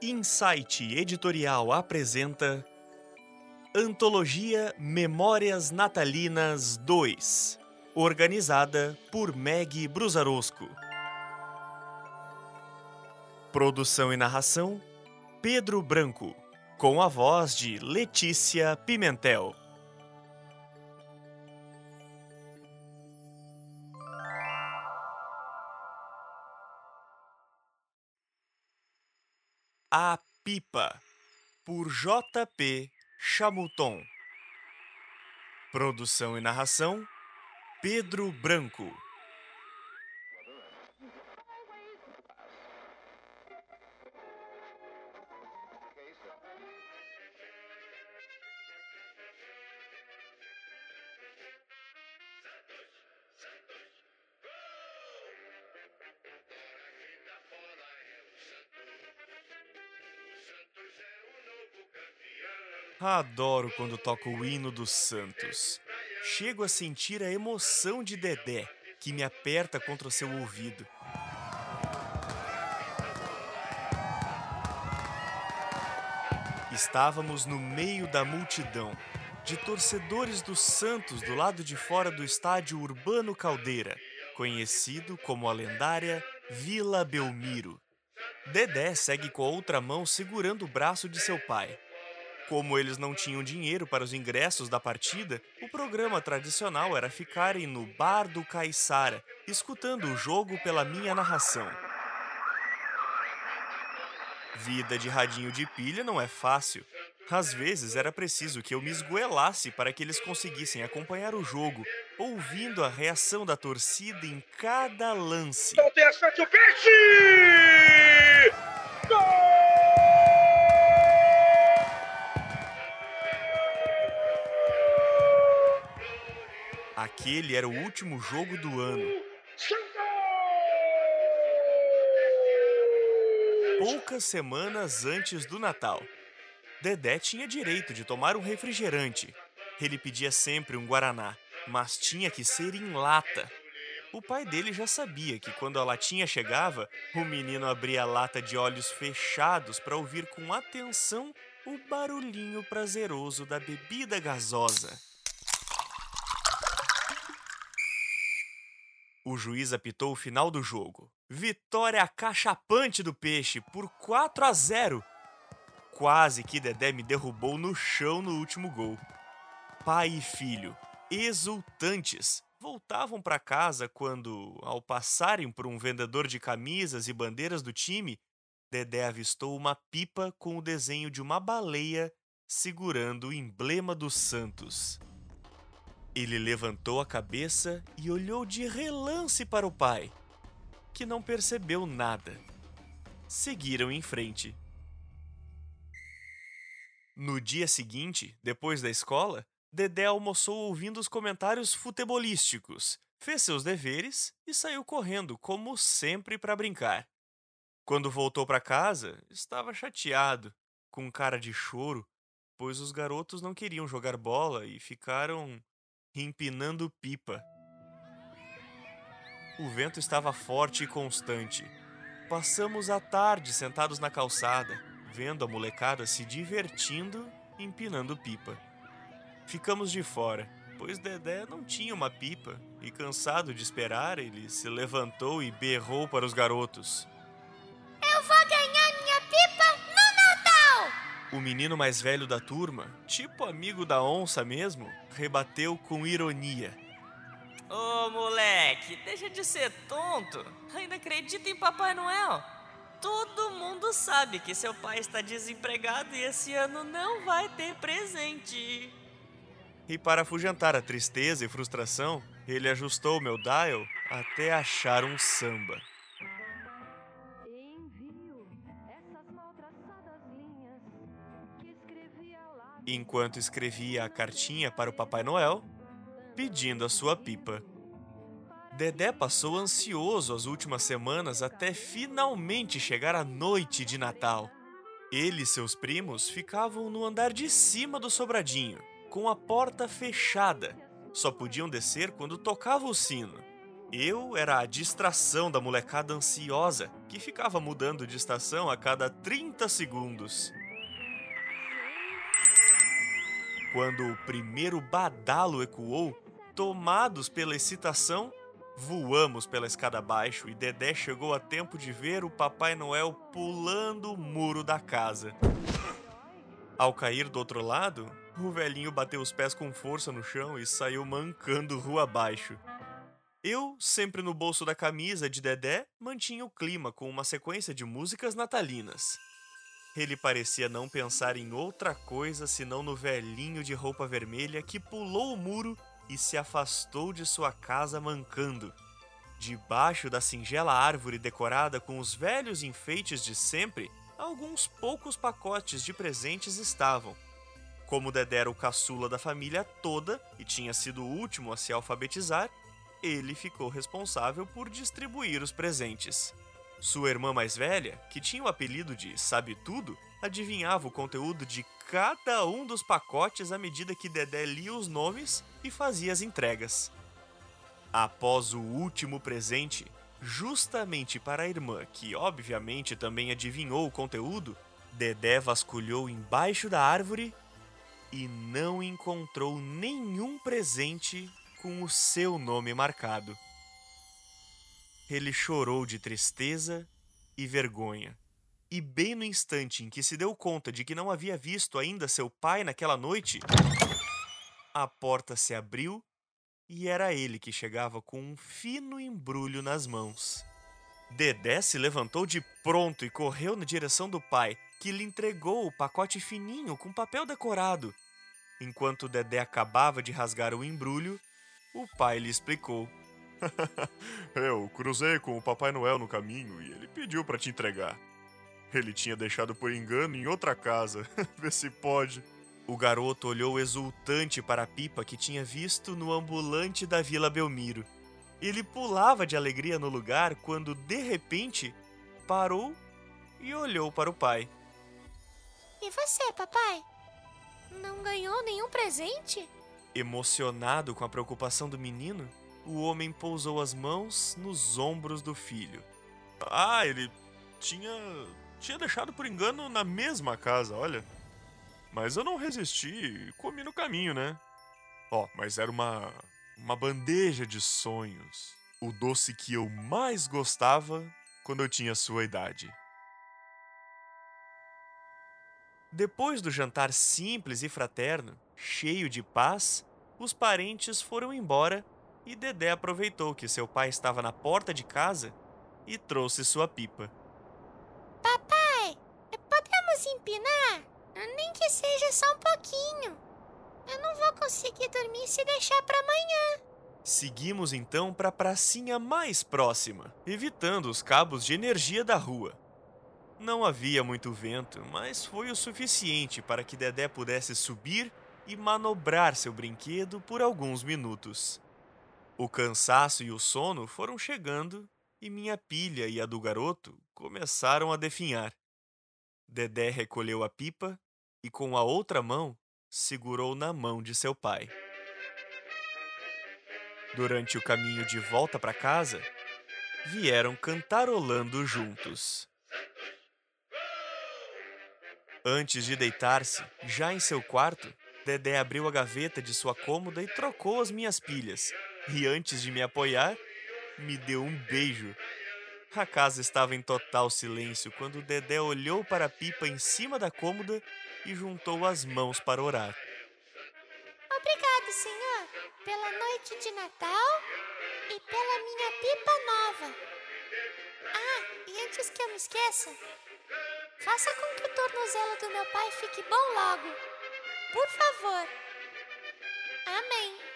Insight Editorial apresenta Antologia Memórias Natalinas 2, organizada por Meg Brusarosco. Produção e narração: Pedro Branco, com a voz de Letícia Pimentel. A Pipa, por J.P. Chamuton. Produção e narração: Pedro Branco. Adoro quando toco o hino dos Santos. Chego a sentir a emoção de Dedé, que me aperta contra o seu ouvido. Estávamos no meio da multidão, de torcedores dos Santos do lado de fora do estádio Urbano Caldeira, conhecido como a lendária Vila Belmiro. Dedé segue com a outra mão segurando o braço de seu pai. Como eles não tinham dinheiro para os ingressos da partida, o programa tradicional era ficarem no Bar do Caiçara, escutando o jogo pela minha narração. Vida de radinho de pilha não é fácil. Às vezes era preciso que eu me esgoelasse para que eles conseguissem acompanhar o jogo, ouvindo a reação da torcida em cada lance. Não tem o peixe! Aquele era o último jogo do ano. Poucas semanas antes do Natal. Dedé tinha direito de tomar um refrigerante. Ele pedia sempre um guaraná, mas tinha que ser em lata. O pai dele já sabia que quando a latinha chegava, o menino abria a lata de olhos fechados para ouvir com atenção o barulhinho prazeroso da bebida gasosa. O juiz apitou o final do jogo. Vitória acachapante do Peixe por 4 a 0. Quase que Dedé me derrubou no chão no último gol. Pai e filho, exultantes, voltavam para casa quando, ao passarem por um vendedor de camisas e bandeiras do time, Dedé avistou uma pipa com o desenho de uma baleia segurando o emblema do Santos. Ele levantou a cabeça e olhou de relance para o pai, que não percebeu nada. Seguiram em frente. No dia seguinte, depois da escola, Dedé almoçou ouvindo os comentários futebolísticos, fez seus deveres e saiu correndo, como sempre, para brincar. Quando voltou para casa, estava chateado, com cara de choro, pois os garotos não queriam jogar bola e ficaram empinando pipa. O vento estava forte e constante. Passamos a tarde sentados na calçada, vendo a molecada se divertindo empinando pipa. Ficamos de fora, pois Dedé não tinha uma pipa, e cansado de esperar, ele se levantou e berrou para os garotos. O menino mais velho da turma, tipo amigo da onça mesmo, rebateu com ironia. Ô moleque, deixa de ser tonto. Ainda acredita em Papai Noel? Todo mundo sabe que seu pai está desempregado e esse ano não vai ter presente. E para afugentar a tristeza e frustração, ele ajustou meu dial até achar um samba. Enquanto escrevia a cartinha para o Papai Noel, pedindo a sua pipa. Dedé passou ansioso as últimas semanas até finalmente chegar a noite de Natal. Ele e seus primos ficavam no andar de cima do sobradinho, com a porta fechada. Só podiam descer quando tocava o sino. Eu era a distração da molecada ansiosa, que ficava mudando de estação a cada 30 segundos. Quando o primeiro badalo ecoou, tomados pela excitação, voamos pela escada abaixo e Dedé chegou a tempo de ver o Papai Noel pulando o muro da casa. Ao cair do outro lado, o velhinho bateu os pés com força no chão e saiu mancando rua abaixo. Eu, sempre no bolso da camisa de Dedé, mantinha o clima com uma sequência de músicas natalinas. Ele parecia não pensar em outra coisa senão no velhinho de roupa vermelha que pulou o muro e se afastou de sua casa mancando. Debaixo da singela árvore decorada com os velhos enfeites de sempre, alguns poucos pacotes de presentes estavam. Como Dedé era o caçula da família toda e tinha sido o último a se alfabetizar, ele ficou responsável por distribuir os presentes. Sua irmã mais velha, que tinha o apelido de Sabe Tudo, adivinhava o conteúdo de cada um dos pacotes à medida que Dedé lia os nomes e fazia as entregas. Após o último presente, justamente para a irmã, que obviamente também adivinhou o conteúdo, Dedé vasculhou embaixo da árvore e não encontrou nenhum presente com o seu nome marcado. Ele chorou de tristeza e vergonha. E bem no instante em que se deu conta de que não havia visto ainda seu pai naquela noite, a porta se abriu e era ele que chegava com um fino embrulho nas mãos. Dedé se levantou de pronto e correu na direção do pai, que lhe entregou o pacote fininho com papel decorado. Enquanto Dedé acabava de rasgar o embrulho, o pai lhe explicou. Eu cruzei com o Papai Noel no caminho e ele pediu para te entregar. Ele tinha deixado por engano em outra casa. Vê se pode. O garoto olhou exultante para a pipa que tinha visto no ambulante da Vila Belmiro. Ele pulava de alegria no lugar quando, de repente, parou e olhou para o pai. E você, papai? Não ganhou nenhum presente? Emocionado com a preocupação do menino, o homem pousou as mãos nos ombros do filho. Ah, ele tinha tinha deixado por engano na mesma casa, olha. Mas eu não resisti e comi no caminho, né? Ó, oh, mas era uma uma bandeja de sonhos, o doce que eu mais gostava quando eu tinha sua idade. Depois do jantar simples e fraterno, cheio de paz, os parentes foram embora e Dedé aproveitou que seu pai estava na porta de casa e trouxe sua pipa. Papai, podemos empinar? Nem que seja só um pouquinho. Eu não vou conseguir dormir se deixar para amanhã. Seguimos então para a pracinha mais próxima, evitando os cabos de energia da rua. Não havia muito vento, mas foi o suficiente para que Dedé pudesse subir e manobrar seu brinquedo por alguns minutos. O cansaço e o sono foram chegando e minha pilha e a do garoto começaram a definhar. Dedé recolheu a pipa e, com a outra mão, segurou na mão de seu pai. Durante o caminho de volta para casa, vieram cantarolando juntos. Antes de deitar-se, já em seu quarto, Dedé abriu a gaveta de sua cômoda e trocou as minhas pilhas. E antes de me apoiar, me deu um beijo. A casa estava em total silêncio quando Dedé olhou para a pipa em cima da cômoda e juntou as mãos para orar. Obrigado, Senhor, pela noite de Natal e pela minha pipa nova. Ah, e antes que eu me esqueça, Faça com que o tornozelo do meu pai fique bom logo. Por favor. Amém.